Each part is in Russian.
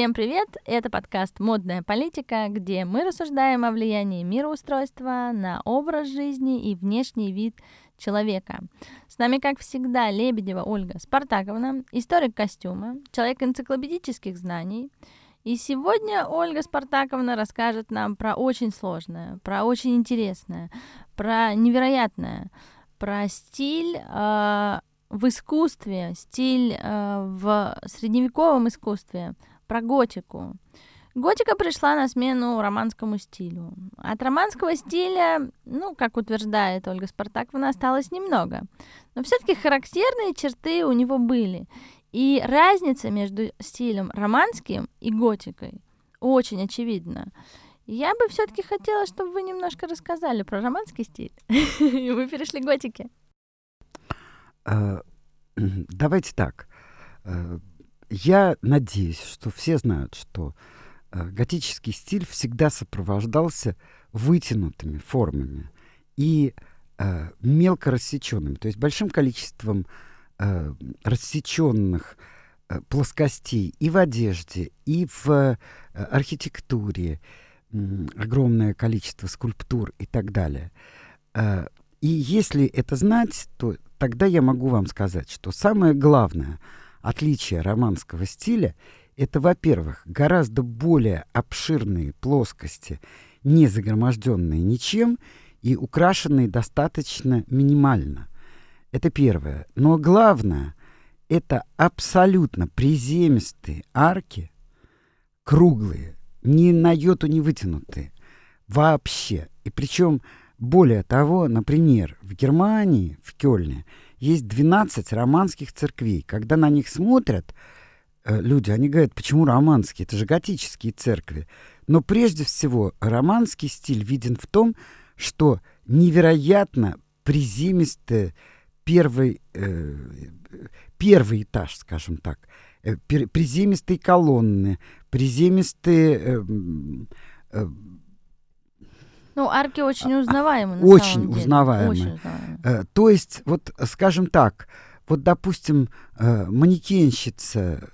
Всем привет! Это подкаст «Модная политика», где мы рассуждаем о влиянии мироустройства на образ жизни и внешний вид человека. С нами, как всегда, Лебедева Ольга Спартаковна, историк костюма, человек энциклопедических знаний. И сегодня Ольга Спартаковна расскажет нам про очень сложное, про очень интересное, про невероятное, про стиль э, в искусстве, стиль э, в средневековом искусстве, про готику. Готика пришла на смену романскому стилю. От романского стиля, ну, как утверждает Ольга Спартаковна, осталось немного. Но все-таки характерные черты у него были. И разница между стилем романским и готикой очень очевидна. Я бы все-таки хотела, чтобы вы немножко рассказали про романский стиль. И мы перешли к готике. А, давайте так. Я надеюсь, что все знают, что э, готический стиль всегда сопровождался вытянутыми формами и э, мелко рассеченными, то есть большим количеством э, рассеченных э, плоскостей и в одежде, и в э, архитектуре, э, огромное количество скульптур и так далее. Э, и если это знать, то тогда я могу вам сказать, что самое главное — отличие романского стиля — это, во-первых, гораздо более обширные плоскости, не загроможденные ничем и украшенные достаточно минимально. Это первое. Но главное — это абсолютно приземистые арки, круглые, ни на йоту не вытянутые. Вообще. И причем, более того, например, в Германии, в Кёльне — есть 12 романских церквей. Когда на них смотрят э, люди, они говорят, почему романские? Это же готические церкви. Но прежде всего романский стиль виден в том, что невероятно приземистый первый, э, первый этаж, скажем так, э, приземистые колонны, приземистые э, э, ну, арки очень узнаваемы. Очень самом деле. узнаваемы. Очень узнаваемы. Э, то есть, вот, скажем так, вот, допустим, э, манекенщица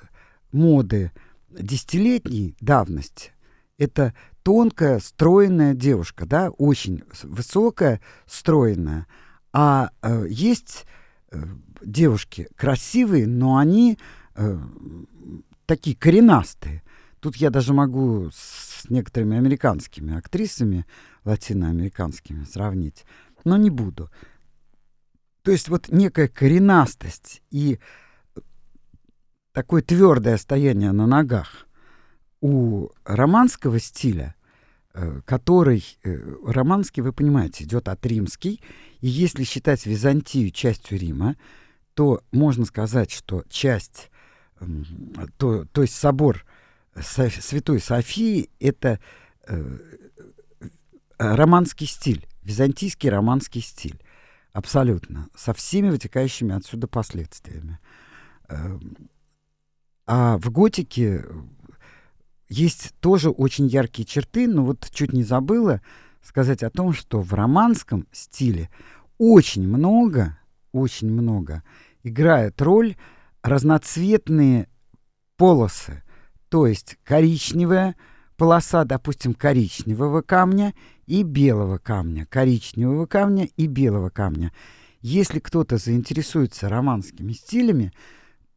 моды десятилетней давности, это тонкая, стройная девушка, да, очень высокая, стройная. А э, есть э, девушки красивые, но они э, такие коренастые. Тут я даже могу с некоторыми американскими актрисами латиноамериканскими сравнить, но не буду. То есть вот некая коренастость и такое твердое стояние на ногах у романского стиля, э, который, э, романский, вы понимаете, идет от римский, и если считать Византию частью Рима, то можно сказать, что часть, то, то есть собор Святой Софии, это э, романский стиль, византийский романский стиль. Абсолютно. Со всеми вытекающими отсюда последствиями. Эм, а в готике есть тоже очень яркие черты, но вот чуть не забыла сказать о том, что в романском стиле очень много, очень много играет роль разноцветные полосы, то есть коричневая, полоса, допустим, коричневого камня и белого камня, коричневого камня и белого камня. Если кто-то заинтересуется романскими стилями,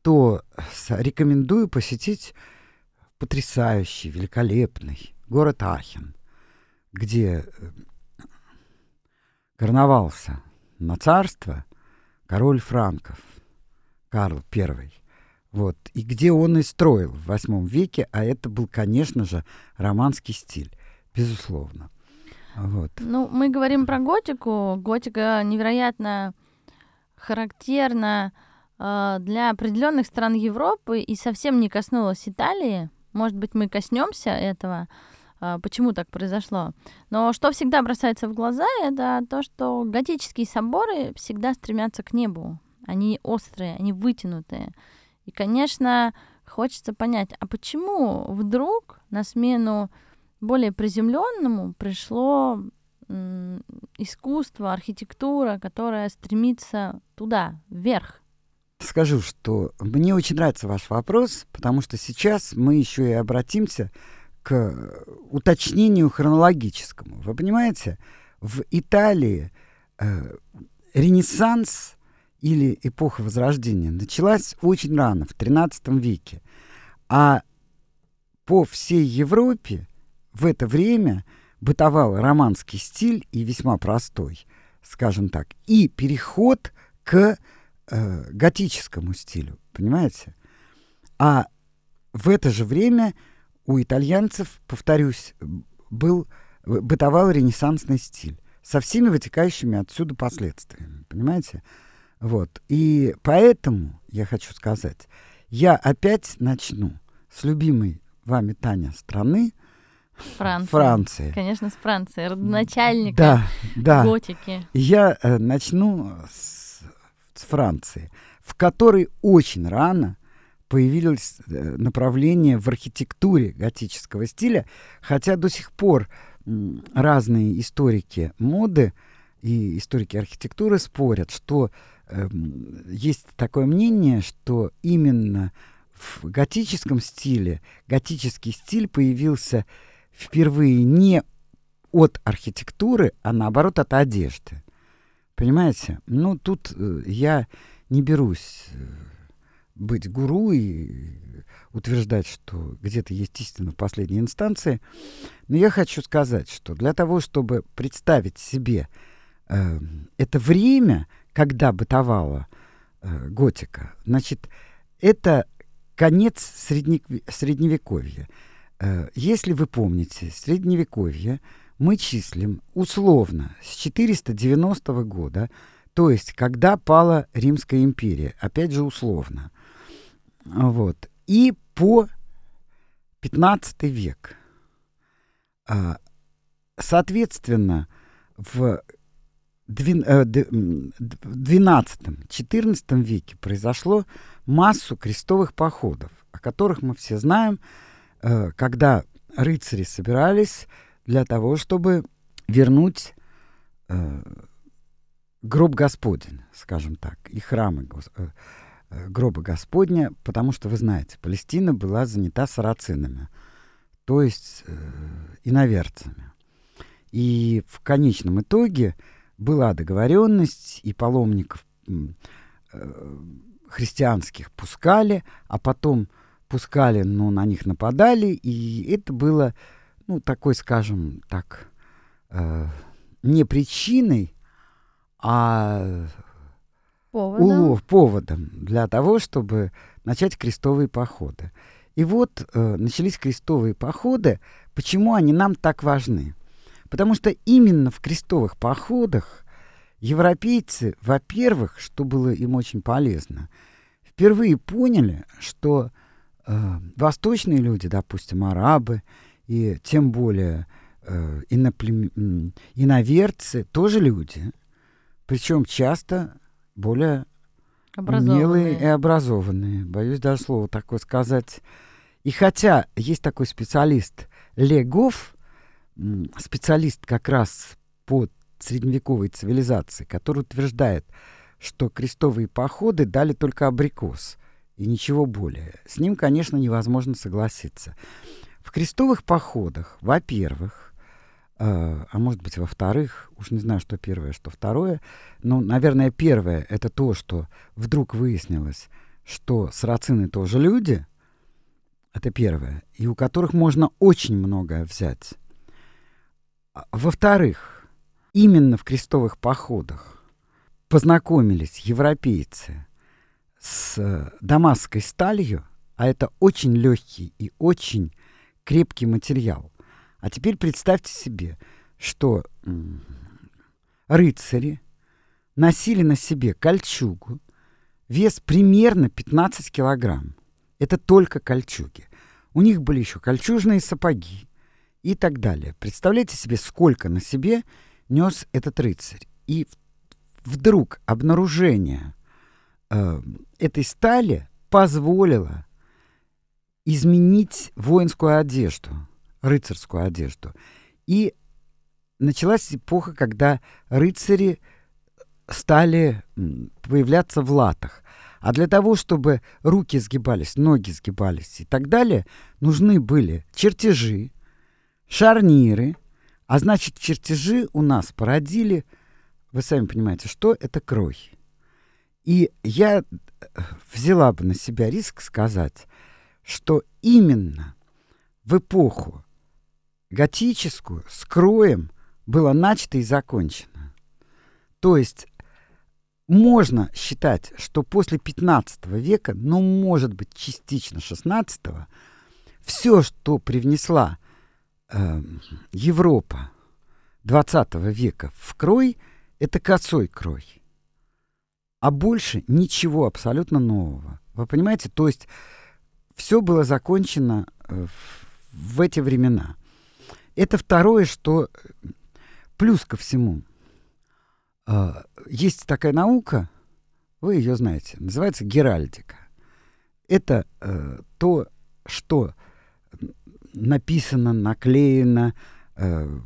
то рекомендую посетить потрясающий, великолепный город Ахен, где э, короновался на царство король Франков Карл I. Вот. И где он и строил в восьмом веке, а это был, конечно же, романский стиль, безусловно. Вот. Ну, мы говорим про готику. Готика невероятно характерна э, для определенных стран Европы и совсем не коснулась Италии. Может быть, мы коснемся этого, э, почему так произошло. Но что всегда бросается в глаза, это то, что готические соборы всегда стремятся к небу. Они острые, они вытянутые. И, конечно, хочется понять, а почему вдруг на смену более приземленному пришло искусство, архитектура, которая стремится туда, вверх? скажу, что мне очень нравится ваш вопрос, потому что сейчас мы еще и обратимся к уточнению хронологическому. Вы понимаете, в Италии э, Ренессанс или эпоха Возрождения началась очень рано, в XIII веке. А по всей Европе в это время бытовал романский стиль и весьма простой, скажем так, и переход к э, готическому стилю, понимаете? А в это же время у итальянцев, повторюсь, был бытовал ренессансный стиль со всеми вытекающими отсюда последствиями, понимаете? Вот. И поэтому я хочу сказать, я опять начну с любимой вами, Таня, страны, Франция. Франции. Конечно, с Франции, родоначальника да, да. готики. Я э, начну с, с Франции, в которой очень рано появились э, направления в архитектуре готического стиля, хотя до сих пор разные историки моды и историки архитектуры спорят, что есть такое мнение, что именно в готическом стиле готический стиль появился впервые не от архитектуры, а наоборот от одежды. Понимаете? Ну, тут э, я не берусь э, быть гуру и утверждать, что где-то есть истина в последней инстанции. Но я хочу сказать, что для того, чтобы представить себе э, это время, когда бытовала э, готика, значит, это конец средне, средневековья. Э, если вы помните, средневековье мы числим условно с 490 года, то есть когда пала Римская империя, опять же условно. Вот. И по 15 век. А, соответственно, в XII-XIV э, веке произошло массу крестовых походов, о которых мы все знаем, э, когда рыцари собирались для того, чтобы вернуть э, гроб Господень, скажем так, и храмы гроба Господня, потому что, вы знаете, Палестина была занята сарацинами, то есть иноверцами. И в конечном итоге была договоренность, и паломников э, христианских пускали, а потом пускали, но на них нападали, и это было, ну, такой, скажем так, э, не причиной, а поводом. улов, поводом для того, чтобы начать крестовые походы. И вот э, начались крестовые походы. Почему они нам так важны? Потому что именно в крестовых походах европейцы, во-первых, что было им очень полезно, впервые поняли, что э, восточные люди, допустим, арабы, и тем более э, иноплем... иноверцы, тоже люди, причем часто более умелые и образованные. Боюсь даже слово такое сказать. И хотя есть такой специалист Легов, специалист как раз по средневековой цивилизации, который утверждает, что крестовые походы дали только абрикос и ничего более. С ним, конечно, невозможно согласиться. В крестовых походах, во-первых, э, а может быть, во-вторых, уж не знаю, что первое, что второе, но, наверное, первое — это то, что вдруг выяснилось, что сарацины тоже люди, это первое, и у которых можно очень многое взять. Во-вторых, именно в крестовых походах познакомились европейцы с э, дамасской сталью, а это очень легкий и очень крепкий материал. А теперь представьте себе, что рыцари носили на себе кольчугу, вес примерно 15 килограмм. Это только кольчуги. У них были еще кольчужные сапоги, и так далее. Представляете себе, сколько на себе нес этот рыцарь. И вдруг обнаружение э, этой стали позволило изменить воинскую одежду, рыцарскую одежду. И началась эпоха, когда рыцари стали появляться в латах. А для того, чтобы руки сгибались, ноги сгибались и так далее, нужны были чертежи, шарниры, а значит, чертежи у нас породили, вы сами понимаете, что это кровь. И я э, взяла бы на себя риск сказать, что именно в эпоху готическую с кроем было начато и закончено. То есть можно считать, что после 15 века, ну, может быть, частично 16 все, что привнесла э, Европа 20 века в крой, это косой крой. А больше ничего абсолютно нового. Вы понимаете? То есть все было закончено э, в, эти времена. Это второе, что плюс ко всему. Э, есть такая наука, вы ее знаете, называется геральдика. Это э, то, что написано, наклеено э,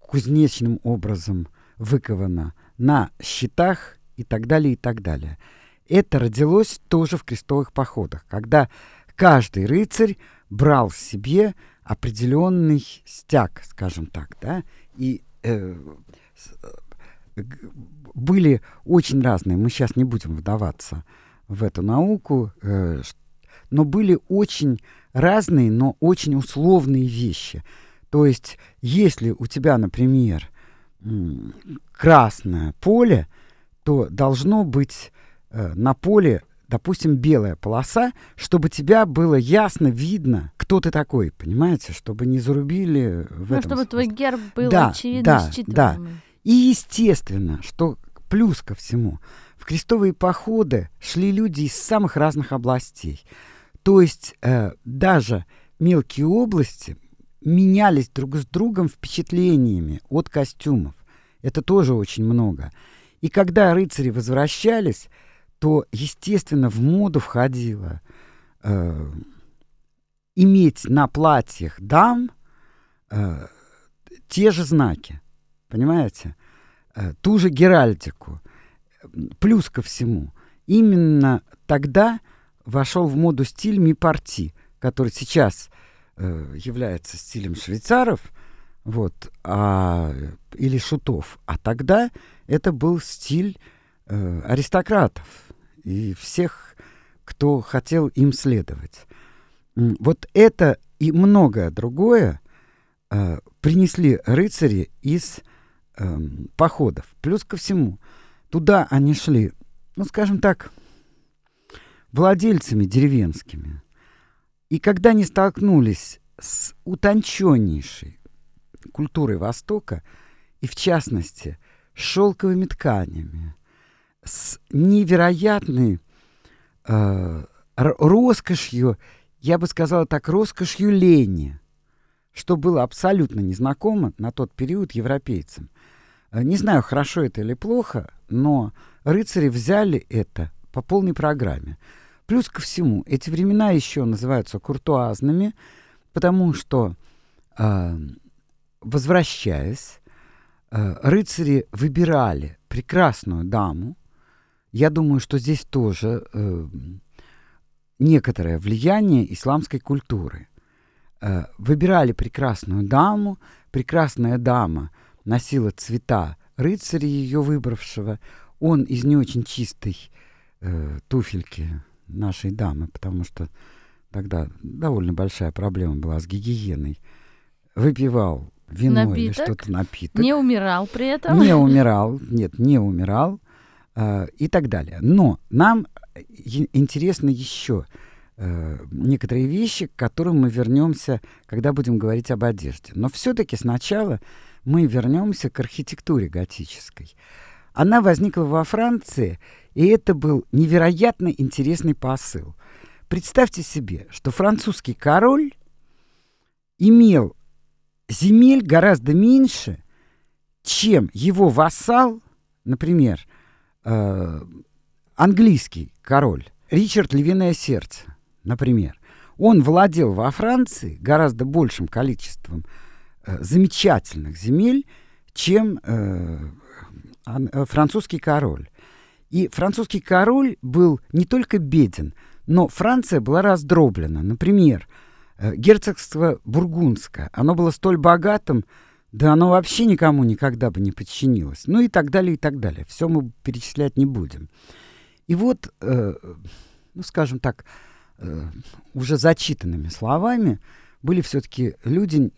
кузнечным образом, выковано на щитах и так далее, и так далее. Это родилось тоже в крестовых походах, когда каждый рыцарь брал себе определенный стяг, скажем так, да, и э, э, были очень разные, мы сейчас не будем вдаваться в эту науку, э, но были очень разные, но очень условные вещи. То есть, если у тебя, например, красное поле, то должно быть э, на поле, допустим, белая полоса, чтобы тебя было ясно видно, кто ты такой, понимаете, чтобы не зарубили в ну, этом чтобы смысле. твой герб был да, очевидно да, считываемый. Да. И естественно, что плюс ко всему, в крестовые походы шли люди из самых разных областей. То есть э, даже мелкие области менялись друг с другом впечатлениями от костюмов. Это тоже очень много. И когда рыцари возвращались, то, естественно, в моду входило э, иметь на платьях дам э, те же знаки, понимаете? Э, ту же геральдику. Плюс ко всему, именно тогда вошел в моду стиль ми-парти, который сейчас э, является стилем швейцаров, вот, а, или шутов. А тогда это был стиль э, аристократов и всех, кто хотел им следовать. Вот это и многое другое э, принесли рыцари из э, походов. Плюс ко всему, туда они шли, ну, скажем так, владельцами деревенскими. И когда они столкнулись с утонченнейшей культурой Востока, и в частности с шелковыми тканями, с невероятной э, роскошью, я бы сказала так, роскошью лени, что было абсолютно незнакомо на тот период европейцам. Э, не знаю, хорошо это или плохо, но рыцари взяли это по полной программе. Плюс ко всему, эти времена еще называются куртуазными, потому что, э, возвращаясь, э, рыцари выбирали прекрасную даму. Я думаю, что здесь тоже э, некоторое влияние исламской культуры. Э, выбирали прекрасную даму, прекрасная дама носила цвета рыцаря ее выбравшего, он из не очень чистой э, туфельки нашей дамы, потому что тогда довольно большая проблема была с гигиеной. Выпивал вино Напиток? или что-то напиток. Не умирал при этом. Не умирал, нет, не умирал э, и так далее. Но нам интересно еще э, некоторые вещи, к которым мы вернемся, когда будем говорить об одежде. Но все-таки сначала мы вернемся к архитектуре готической. Она возникла во Франции, и это был невероятно интересный посыл. Представьте себе, что французский король имел земель гораздо меньше, чем его вассал, например, э, английский король Ричард Львиное Сердце, например. Он владел во Франции гораздо большим количеством э, замечательных земель, чем э, французский король. И французский король был не только беден, но Франция была раздроблена. Например, э, герцогство Бургундское, оно было столь богатым, да оно вообще никому никогда бы не подчинилось. Ну и так далее, и так далее. Все мы перечислять не будем. И вот, э, ну скажем так, э, уже зачитанными словами были все-таки люди,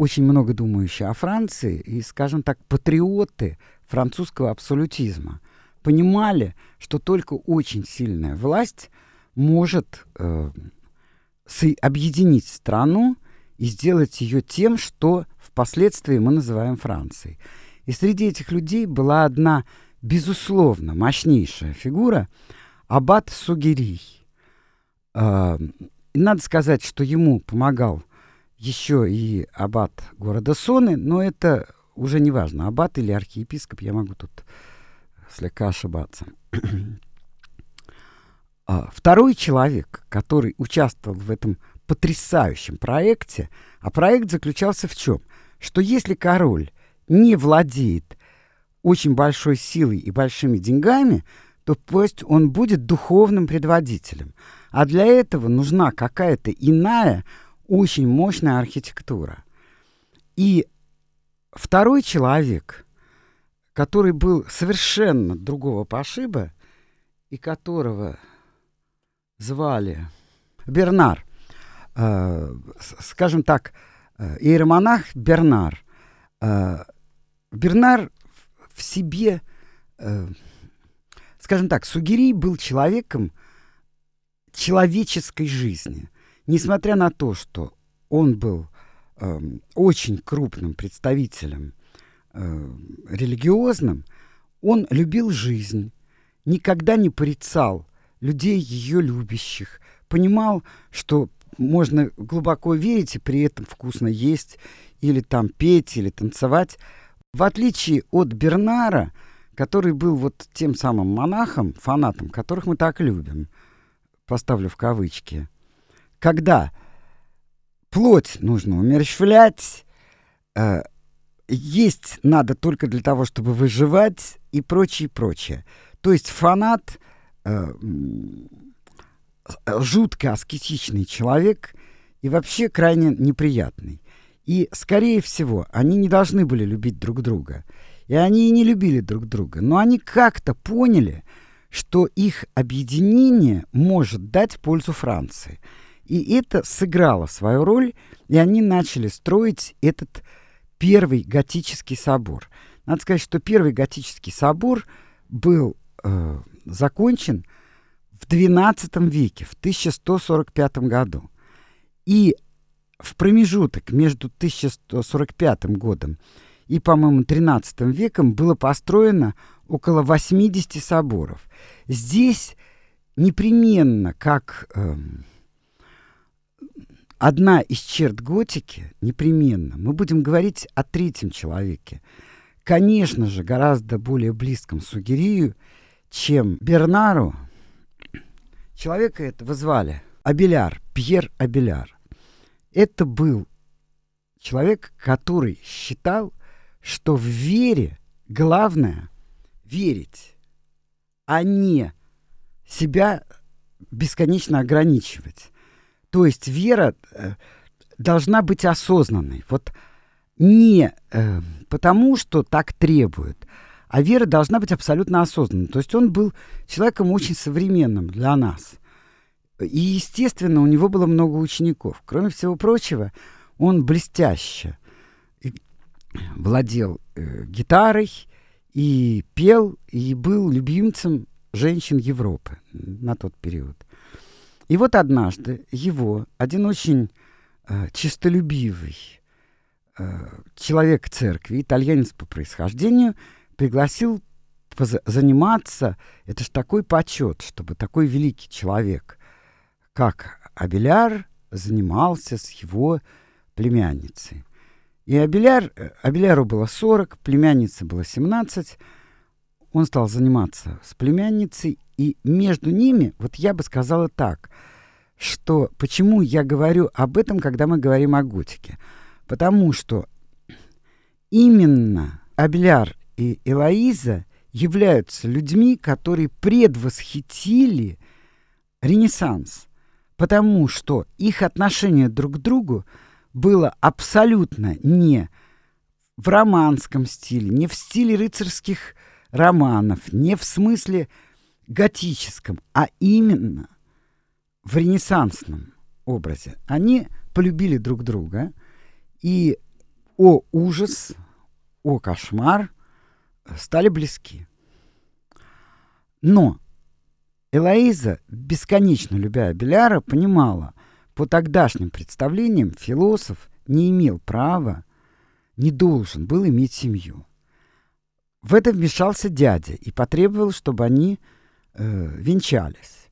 очень много думающие о Франции и, скажем так, патриоты французского абсолютизма понимали, что только очень сильная власть может э, объединить страну и сделать ее тем, что впоследствии мы называем Францией. И среди этих людей была одна, безусловно, мощнейшая фигура – Аббат Сугерий. Э, надо сказать, что ему помогал еще и аббат города Соны, но это уже не важно, аббат или архиепископ, я могу тут слегка ошибаться. А, второй человек, который участвовал в этом потрясающем проекте, а проект заключался в чем? Что если король не владеет очень большой силой и большими деньгами, то пусть он будет духовным предводителем. А для этого нужна какая-то иная, очень мощная архитектура. И второй человек, который был совершенно другого пошиба и которого звали Бернар, э, скажем так, э, иеромонах Бернар. Э, Бернар в себе, э, скажем так, Сугири был человеком человеческой жизни. Несмотря на то, что он был э, очень крупным представителем э, религиозным, он любил жизнь, никогда не порицал людей ее любящих, понимал, что можно глубоко верить и при этом вкусно есть, или там петь, или танцевать. В отличие от Бернара, который был вот тем самым монахом, фанатом, которых мы так любим, поставлю в кавычки, когда плоть нужно умерщвлять, э, есть надо только для того, чтобы выживать и прочее, прочее. То есть фанат э, жутко аскетичный человек и вообще крайне неприятный. И, скорее всего, они не должны были любить друг друга. И они и не любили друг друга. Но они как-то поняли, что их объединение может дать пользу Франции. И это сыграло свою роль, и они начали строить этот первый готический собор. Надо сказать, что первый готический собор был э, закончен в XII веке, в 1145 году. И в промежуток между 1145 годом и, по-моему, XIII веком было построено около 80 соборов. Здесь непременно, как э, одна из черт готики, непременно, мы будем говорить о третьем человеке, конечно же, гораздо более близком Сугирию, чем Бернару, Человека этого звали Абеляр, Пьер Абеляр. Это был человек, который считал, что в вере главное верить, а не себя бесконечно ограничивать. То есть вера э, должна быть осознанной. Вот не э, потому, что так требует, а вера должна быть абсолютно осознанной. То есть он был человеком очень современным для нас. И, естественно, у него было много учеников. Кроме всего прочего, он блестяще владел э, гитарой и пел, и был любимцем женщин Европы на тот период. И вот однажды его один очень э, чистолюбивый э, человек церкви, итальянец по происхождению, пригласил заниматься, это же такой почет, чтобы такой великий человек, как Абеляр, занимался с его племянницей. И Абеляр, Абеляру было 40, племяннице было 17. Он стал заниматься с племянницей, и между ними, вот я бы сказала так, что почему я говорю об этом, когда мы говорим о готике? Потому что именно Абеляр и Элоиза являются людьми, которые предвосхитили Ренессанс, потому что их отношение друг к другу было абсолютно не в романском стиле, не в стиле рыцарских романов, не в смысле готическом, а именно в ренессансном образе. Они полюбили друг друга, и о ужас, о кошмар стали близки. Но Элоиза, бесконечно любя Беляра, понимала, по тогдашним представлениям философ не имел права, не должен был иметь семью. В это вмешался дядя и потребовал, чтобы они э, венчались.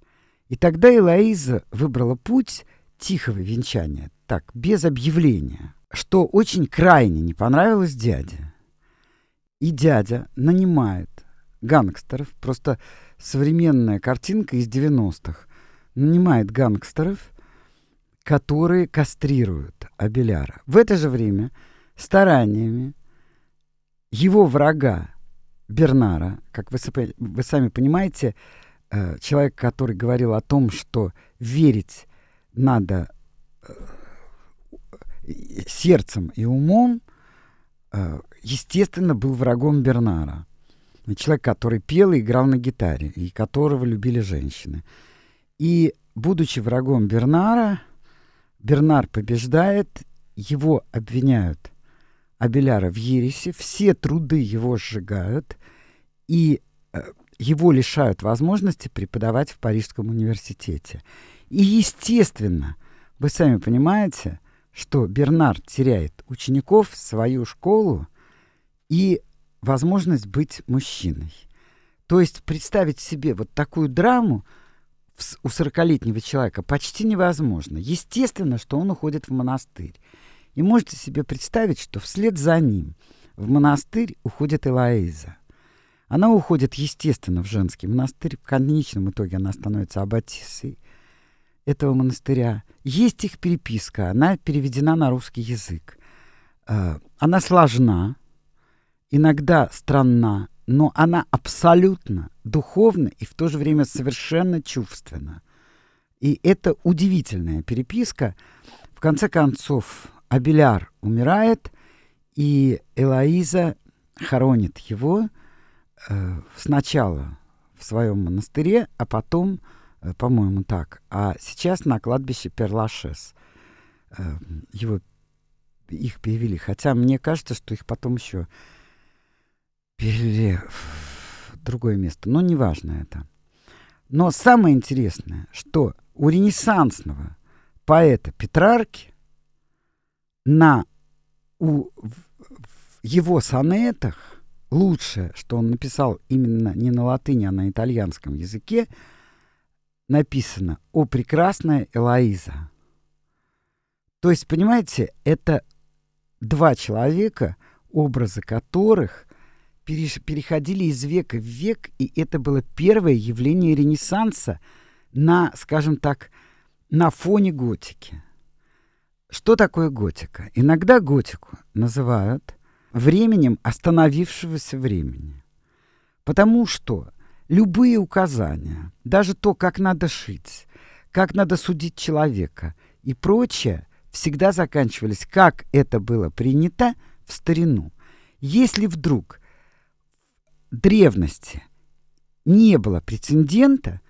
И тогда Элоиза выбрала путь тихого венчания, так, без объявления, что очень крайне не понравилось дяде. И дядя нанимает гангстеров, просто современная картинка из 90-х, нанимает гангстеров, которые кастрируют Абеляра. В это же время стараниями его врага Бернара, как вы, вы сами понимаете, э, человек, который говорил о том, что верить надо э, сердцем и умом, э, естественно, был врагом Бернара. Человек, который пел и играл на гитаре, и которого любили женщины. И, будучи врагом Бернара, Бернар побеждает, его обвиняют Абеляра в ересе, все труды его сжигают, и э, его лишают возможности преподавать в Парижском университете. И, естественно, вы сами понимаете, что Бернар теряет учеников, свою школу и возможность быть мужчиной. То есть представить себе вот такую драму у 40-летнего человека почти невозможно. Естественно, что он уходит в монастырь. И можете себе представить, что вслед за ним в монастырь уходит Элоиза. Она уходит, естественно, в женский монастырь. В конечном итоге она становится аббатисой этого монастыря. Есть их переписка, она переведена на русский язык. А, она сложна, иногда странна, но она абсолютно духовна и в то же время совершенно чувственна. И это удивительная переписка. В конце концов, Абеляр умирает, и Элоиза хоронит его э, сначала в своем монастыре, а потом Э, по-моему, так. А сейчас на кладбище Перлашес. Э, его, их перевели. Хотя мне кажется, что их потом еще перевели в другое место. Но неважно это. Но самое интересное, что у ренессансного поэта Петрарки на у, в, его сонетах лучшее, что он написал именно не на латыни, а на итальянском языке – написано «О прекрасная Элоиза». То есть, понимаете, это два человека, образы которых переходили из века в век, и это было первое явление Ренессанса на, скажем так, на фоне готики. Что такое готика? Иногда готику называют временем остановившегося времени. Потому что любые указания, даже то, как надо шить, как надо судить человека и прочее, всегда заканчивались, как это было принято в старину. Если вдруг в древности не было прецедента,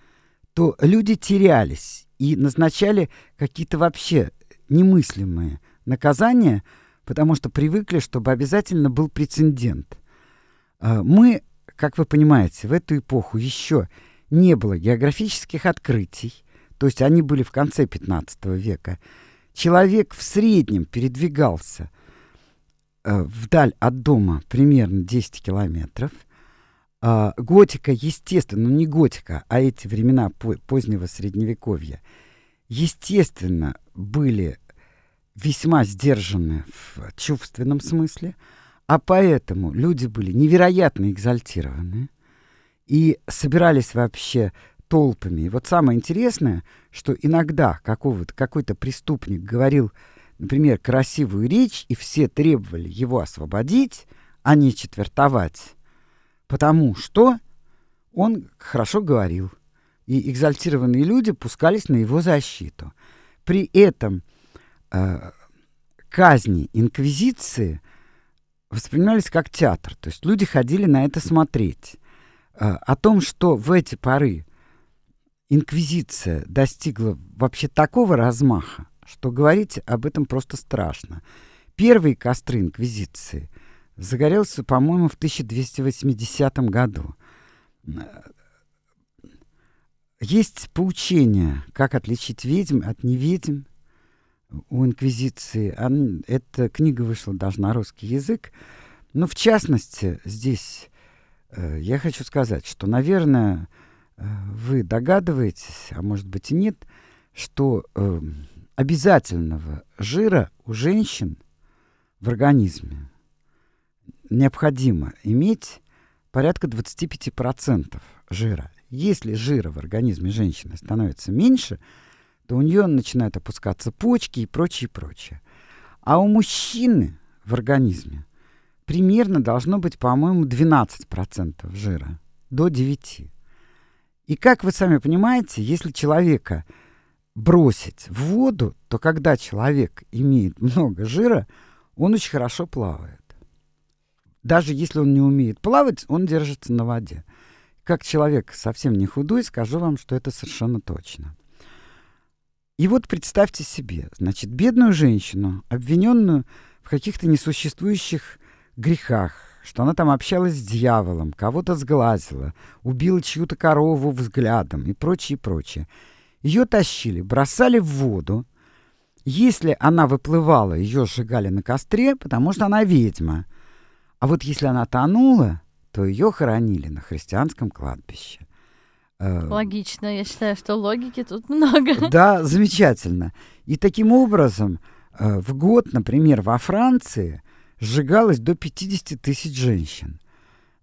то люди терялись и назначали какие-то вообще немыслимые наказания, потому что привыкли, чтобы обязательно был прецедент. А, мы как вы понимаете, в эту эпоху еще не было географических открытий, то есть они были в конце 15 века. Человек в среднем передвигался э, вдаль от дома примерно 10 километров. Э, готика, естественно, ну не готика, а эти времена позднего средневековья, естественно, были весьма сдержаны в чувственном смысле – а поэтому люди были невероятно экзальтированы и собирались вообще толпами. И вот самое интересное, что иногда какой-то преступник говорил, например, красивую речь, и все требовали его освободить, а не четвертовать. потому что он хорошо говорил, и экзальтированные люди пускались на его защиту. При этом э, казни инквизиции воспринимались как театр, то есть люди ходили на это смотреть. Э, о том, что в эти поры инквизиция достигла вообще такого размаха, что говорить об этом просто страшно. Первые костры инквизиции загорелся, по-моему, в 1280 году. Есть поучение, как отличить ведьм от неведьм у инквизиции. Эта книга вышла даже на русский язык. Но в частности, здесь э, я хочу сказать, что, наверное, э, вы догадываетесь, а может быть и нет, что э, обязательного жира у женщин в организме необходимо иметь порядка 25% жира. Если жира в организме женщины становится меньше, то у нее начинают опускаться почки и прочее, прочее. А у мужчины в организме примерно должно быть, по-моему, 12% жира, до 9%. И как вы сами понимаете, если человека бросить в воду, то когда человек имеет много жира, он очень хорошо плавает. Даже если он не умеет плавать, он держится на воде. Как человек совсем не худой, скажу вам, что это совершенно точно. И вот представьте себе, значит, бедную женщину, обвиненную в каких-то несуществующих грехах, что она там общалась с дьяволом, кого-то сглазила, убила чью-то корову взглядом и прочее, прочее. Ее тащили, бросали в воду. Если она выплывала, ее сжигали на костре, потому что она ведьма. А вот если она тонула, то ее хоронили на христианском кладбище. Э, Логично. Я считаю, что логики тут много. Да, замечательно. И таким образом э, в год, например, во Франции сжигалось до 50 тысяч женщин.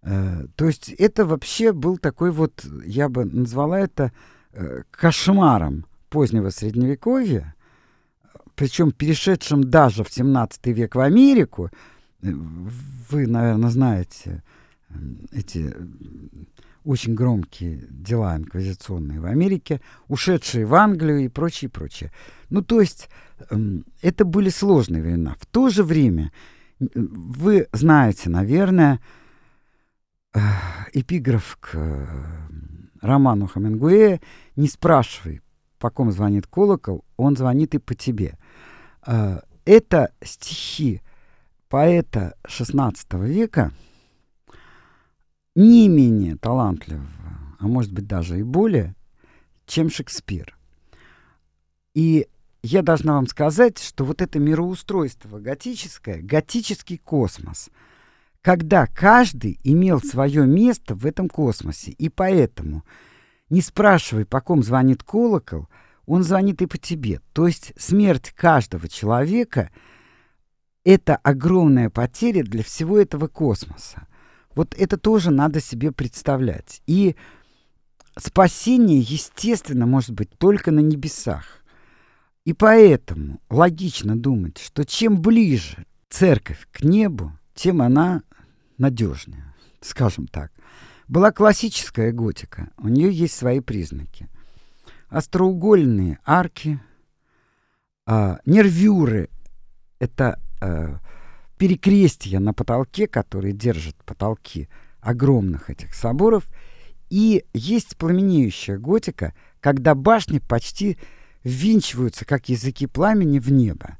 Э, то есть это вообще был такой вот, я бы назвала это кошмаром позднего средневековья, причем перешедшим даже в 17 век в Америку. Вы, наверное, знаете эти очень громкие дела инквизиционные в Америке, ушедшие в Англию и прочее, прочее. Ну, то есть эм, это были сложные времена. В то же время вы знаете, наверное, э, эпиграф к э, роману Хамингуэя «Не спрашивай, по ком звонит колокол, он звонит и по тебе». Э, это стихи поэта XVI века – не менее талантливого, а может быть даже и более, чем Шекспир. И я должна вам сказать, что вот это мироустройство готическое, готический космос, когда каждый имел свое место в этом космосе, и поэтому не спрашивай, по ком звонит колокол, он звонит и по тебе. То есть смерть каждого человека — это огромная потеря для всего этого космоса. Вот это тоже надо себе представлять. И спасение, естественно, может быть только на небесах. И поэтому логично думать, что чем ближе церковь к небу, тем она надежнее, скажем так. Была классическая готика, у нее есть свои признаки. Остроугольные арки, а, нервюры — это а, перекрестия на потолке, которые держат потолки огромных этих соборов, и есть пламенеющая готика, когда башни почти ввинчиваются, как языки пламени, в небо.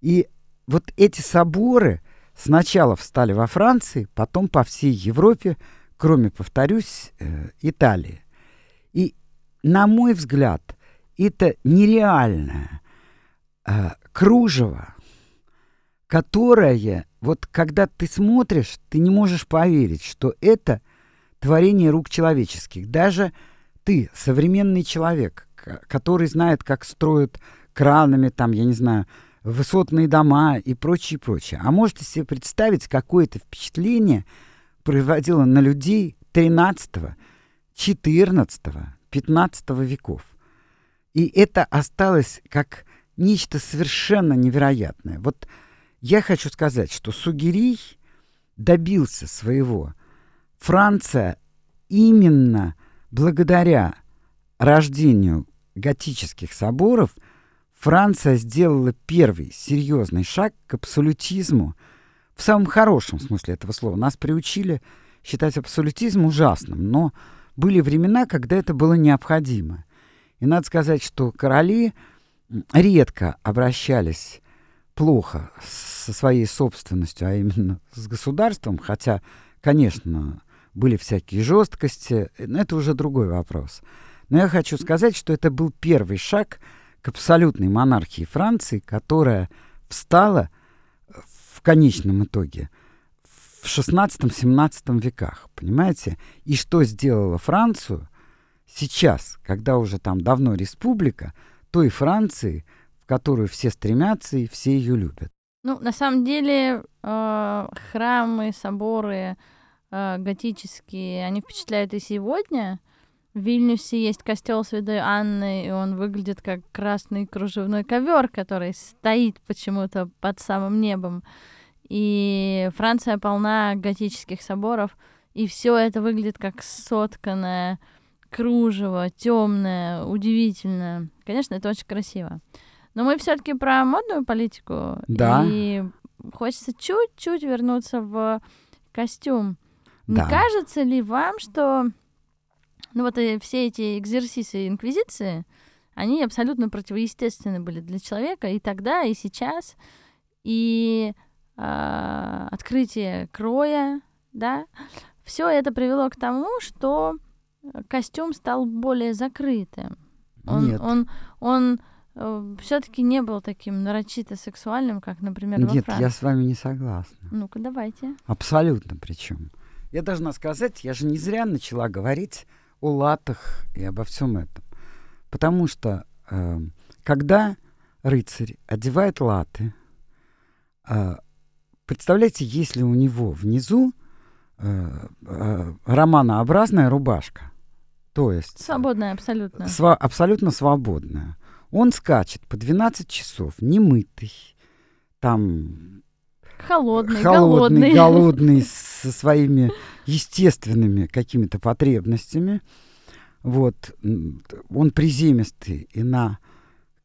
И вот эти соборы сначала встали во Франции, потом по всей Европе, кроме, повторюсь, э, Италии. И, на мой взгляд, это нереальное э, кружево, которое, вот когда ты смотришь, ты не можешь поверить, что это творение рук человеческих. Даже ты, современный человек, который знает, как строят кранами, там, я не знаю, высотные дома и прочее, прочее. А можете себе представить, какое это впечатление производило на людей 13, 14, 15 веков. И это осталось как нечто совершенно невероятное. Вот я хочу сказать, что Сугирий добился своего Франция именно благодаря рождению готических соборов Франция сделала первый серьезный шаг к абсолютизму в самом хорошем смысле этого слова. Нас приучили считать абсолютизм ужасным, но были времена, когда это было необходимо. И надо сказать, что короли редко обращались плохо со своей собственностью, а именно с государством, хотя, конечно, были всякие жесткости, но это уже другой вопрос. Но я хочу сказать, что это был первый шаг к абсолютной монархии Франции, которая встала в конечном итоге в 16-17 веках, понимаете? И что сделала Францию сейчас, когда уже там давно республика, той Франции, которую все стремятся и все ее любят. Ну, на самом деле, э, храмы, соборы э, готические, они впечатляют и сегодня. В Вильнюсе есть костел Святой Анны, и он выглядит как красный кружевной ковер, который стоит почему-то под самым небом. И Франция полна готических соборов, и все это выглядит как сотканное кружево, темное, удивительное. Конечно, это очень красиво. Но мы все-таки про модную политику. Да. И хочется чуть-чуть вернуться в костюм. Да. Не кажется ли вам, что ну вот и все эти экзерсисы инквизиции, они абсолютно противоестественны были для человека и тогда, и сейчас. И э, открытие кроя, да, все это привело к тому, что костюм стал более закрытым. Он, Нет. он, он э, все-таки не был таким нарочито сексуальным, как, например, во Нет, Франции. я с вами не согласна. Ну-ка, давайте. Абсолютно причем. Я должна сказать, я же не зря начала говорить о латах и обо всем этом. Потому что э, когда рыцарь одевает латы, э, представляете, если у него внизу э, э, романообразная рубашка, то есть Свободная абсолютно. сва- абсолютно свободная, он скачет по 12 часов, немытый, там Холодный, холодный, голодный. голодный, со своими естественными какими-то потребностями. Вот. Он приземистый и на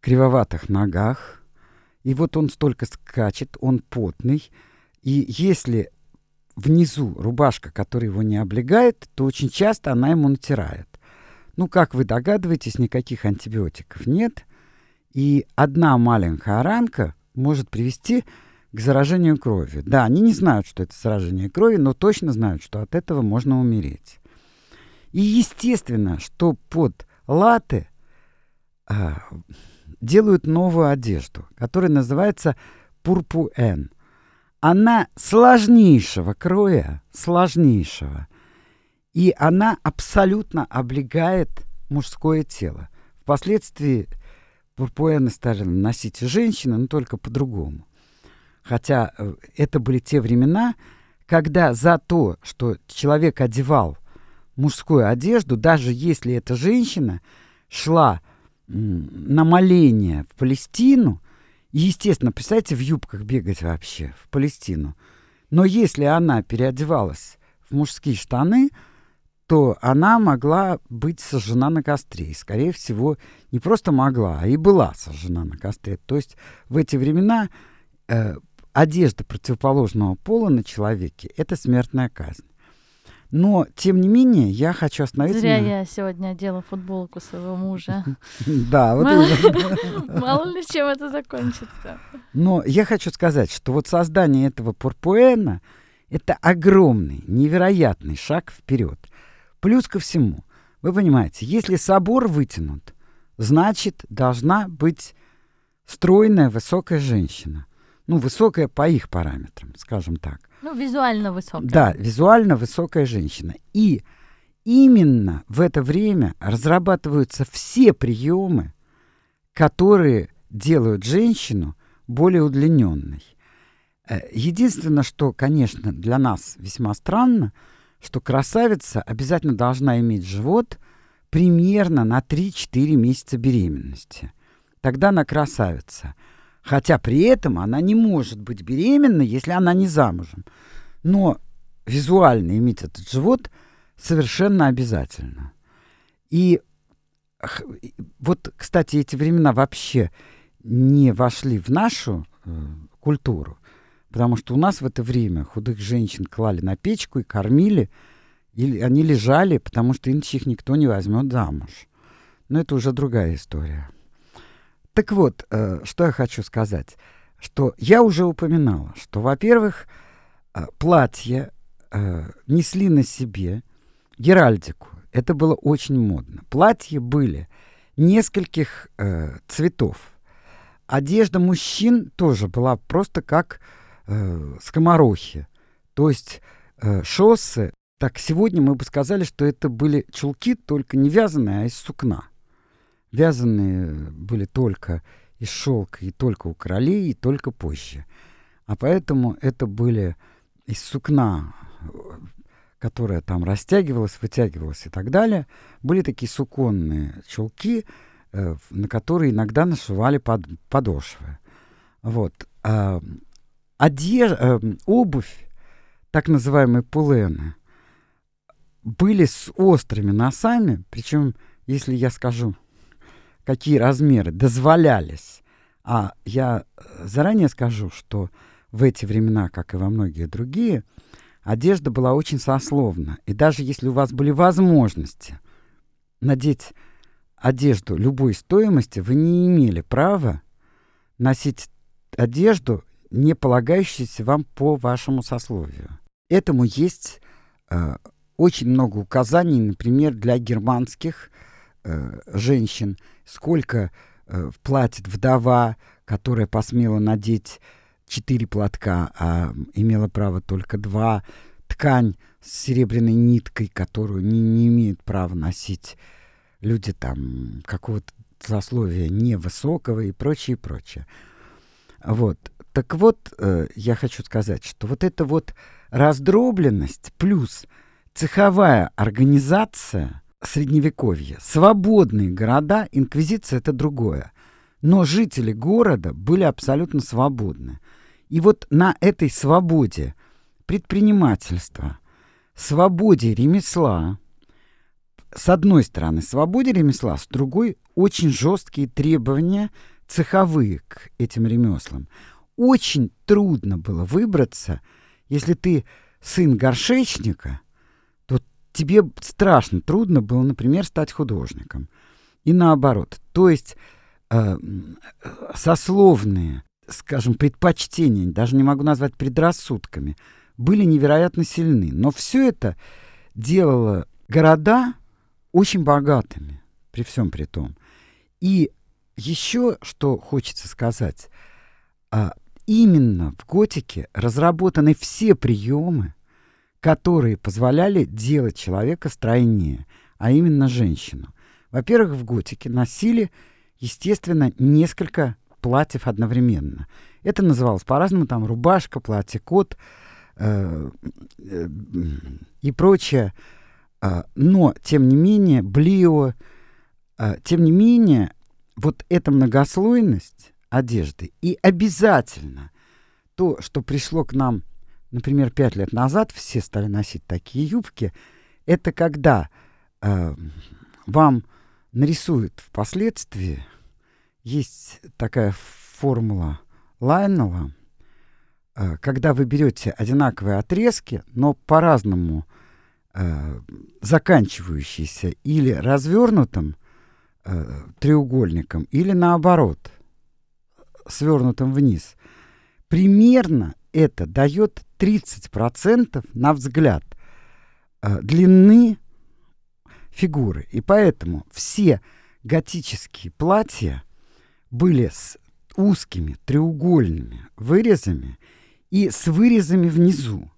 кривоватых ногах. И вот он столько скачет, он потный. И если внизу рубашка, которая его не облегает, то очень часто она ему натирает. Ну, как вы догадываетесь, никаких антибиотиков нет. И одна маленькая ранка может привести к заражению крови. Да, они не знают, что это заражение крови, но точно знают, что от этого можно умереть. И естественно, что под латы а, делают новую одежду, которая называется пурпуэн. Она сложнейшего кроя, сложнейшего. И она абсолютно облегает мужское тело. Впоследствии пурпуэны стали носить женщины, но только по-другому. Хотя э, это были те времена, когда за то, что человек одевал мужскую одежду, даже если эта женщина шла на моление в Палестину, и, естественно, представьте, в юбках бегать вообще в Палестину, но если она переодевалась в мужские штаны, то она могла быть сожжена на костре. И, скорее всего, не просто могла, а и была сожжена на костре. То есть в эти времена э, одежда противоположного пола на человеке – это смертная казнь. Но, тем не менее, я хочу остановиться... Зря на- я сегодня одела футболку своего мужа. Да, вот Мало- ли чем это закончится. Но я хочу сказать, что вот создание этого пурпуэна – это огромный, невероятный шаг вперед. Плюс ко всему, вы понимаете, если собор вытянут, значит, должна быть стройная, высокая женщина. Ну, высокая по их параметрам, скажем так. Ну, визуально высокая. Да, визуально высокая женщина. И именно в это время разрабатываются все приемы, которые делают женщину более удлиненной. Э, Единственное, что, конечно, для нас весьма странно, что красавица обязательно должна иметь живот примерно на 3-4 месяца беременности. Тогда она красавица. Хотя при этом она не может быть беременна, если она не замужем. Но визуально иметь этот живот совершенно обязательно. И вот, кстати, эти времена вообще не вошли в нашу э, культуру, потому что у нас в это время худых женщин клали на печку и кормили, или они лежали, потому что иначе их никто не возьмет замуж. Но это уже другая история. Так вот, э, что я хочу сказать, что я уже упоминала, что, во-первых, э, платья э, несли на себе геральдику. Это было очень модно. Платья были нескольких э, цветов. Одежда мужчин тоже была просто как скоморохи. То есть э, шоссы, так сегодня мы бы сказали, что это были чулки, только не вязаные, а из сукна. Вязаные были только из шелка и только у королей, и только позже. А поэтому это были из сукна которая там растягивалась, вытягивалась и так далее, были такие суконные чулки, э, на которые иногда нашивали под, подошвы. Вот. А, одеж... э, обувь, так называемые пулены, были с острыми носами, причем, если я скажу, какие размеры дозволялись, а я заранее скажу, что в эти времена, как и во многие другие, Одежда была очень сословна. И даже если у вас были возможности надеть одежду любой стоимости, вы не имели права носить одежду, не полагающуюся вам по вашему сословию. Этому есть э, очень много указаний, например, для германских э, женщин, сколько э, платит вдова, которая посмела надеть четыре платка, а имела право только два. Ткань с серебряной ниткой, которую не, не имеют права носить люди там какого-то сословия невысокого и прочее, и прочее. Вот. Так вот, э, я хочу сказать, что вот эта вот раздробленность плюс цеховая организация средневековья, свободные города, инквизиция — это другое. Но жители города были абсолютно свободны. И вот на этой свободе предпринимательства, свободе ремесла, с одной стороны, свободе ремесла, с другой очень жесткие требования цеховые к этим ремеслам. Очень трудно было выбраться, если ты сын горшечника, то тебе страшно трудно было, например, стать художником. И наоборот. То есть э, сословные скажем, предпочтения, даже не могу назвать предрассудками, были невероятно сильны. Но все это делало города очень богатыми, при всем при том. И еще что хочется сказать, а, именно в готике разработаны все приемы, которые позволяли делать человека стройнее, а именно женщину. Во-первых, в готике носили, естественно, несколько платьев одновременно. Это называлось по-разному, там рубашка, платье, кот э, э, и прочее. Э, но, тем не менее, блио, э, тем не менее, вот эта многослойность одежды. И обязательно то, что пришло к нам, например, пять лет назад, все стали носить такие юбки, это когда э, вам нарисуют впоследствии есть такая формула Лайнела, э, когда вы берете одинаковые отрезки, но по-разному э, заканчивающиеся или развернутым э, треугольником, или наоборот, свернутым вниз, примерно это дает 30% на взгляд э, длины фигуры. И поэтому все готические платья были с узкими треугольными вырезами и с вырезами внизу.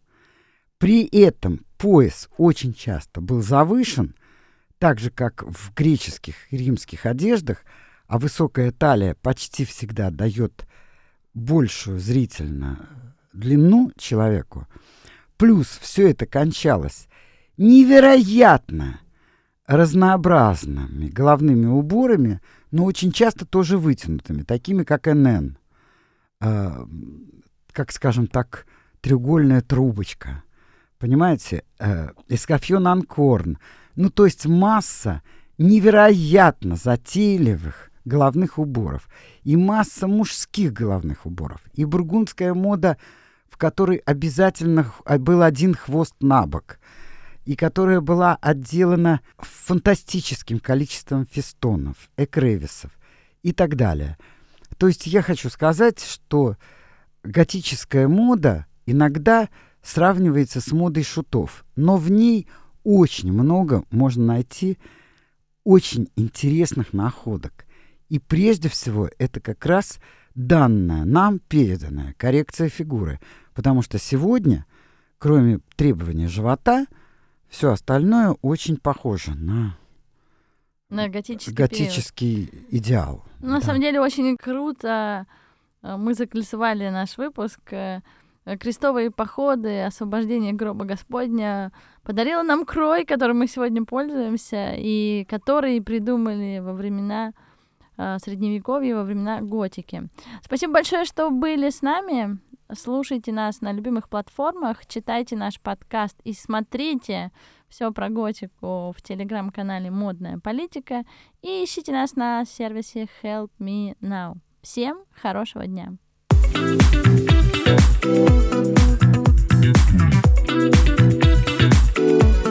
При этом пояс очень часто был завышен, так же, как в греческих и римских одеждах, а высокая талия почти всегда дает большую зрительно длину человеку. Плюс все это кончалось невероятно разнообразными головными уборами, но очень часто тоже вытянутыми, такими как НН, э, как, скажем так, треугольная трубочка. понимаете, э, эскафьон анкорн. Ну, то есть масса невероятно затейливых головных уборов и масса мужских головных уборов. И бургундская мода, в которой обязательно был один хвост на бок, и которая была отделана фантастическим количеством фестонов, экревисов и так далее. То есть я хочу сказать, что готическая мода иногда сравнивается с модой шутов, но в ней очень много можно найти очень интересных находок. И прежде всего это как раз данная, нам переданная коррекция фигуры. Потому что сегодня, кроме требования живота, все остальное очень похоже на на готический, готический период. идеал. Ну, на да. самом деле очень круто. Мы закольцевали наш выпуск э, крестовые походы, освобождение гроба Господня подарила нам крой, которым мы сегодня пользуемся, и который придумали во времена э, Э, средневековье во времена готики. Спасибо большое, что были с нами. Слушайте нас на любимых платформах, читайте наш подкаст и смотрите все про готику в телеграм-канале «Модная политика» и ищите нас на сервисе Help Me Now. Всем хорошего дня! thank you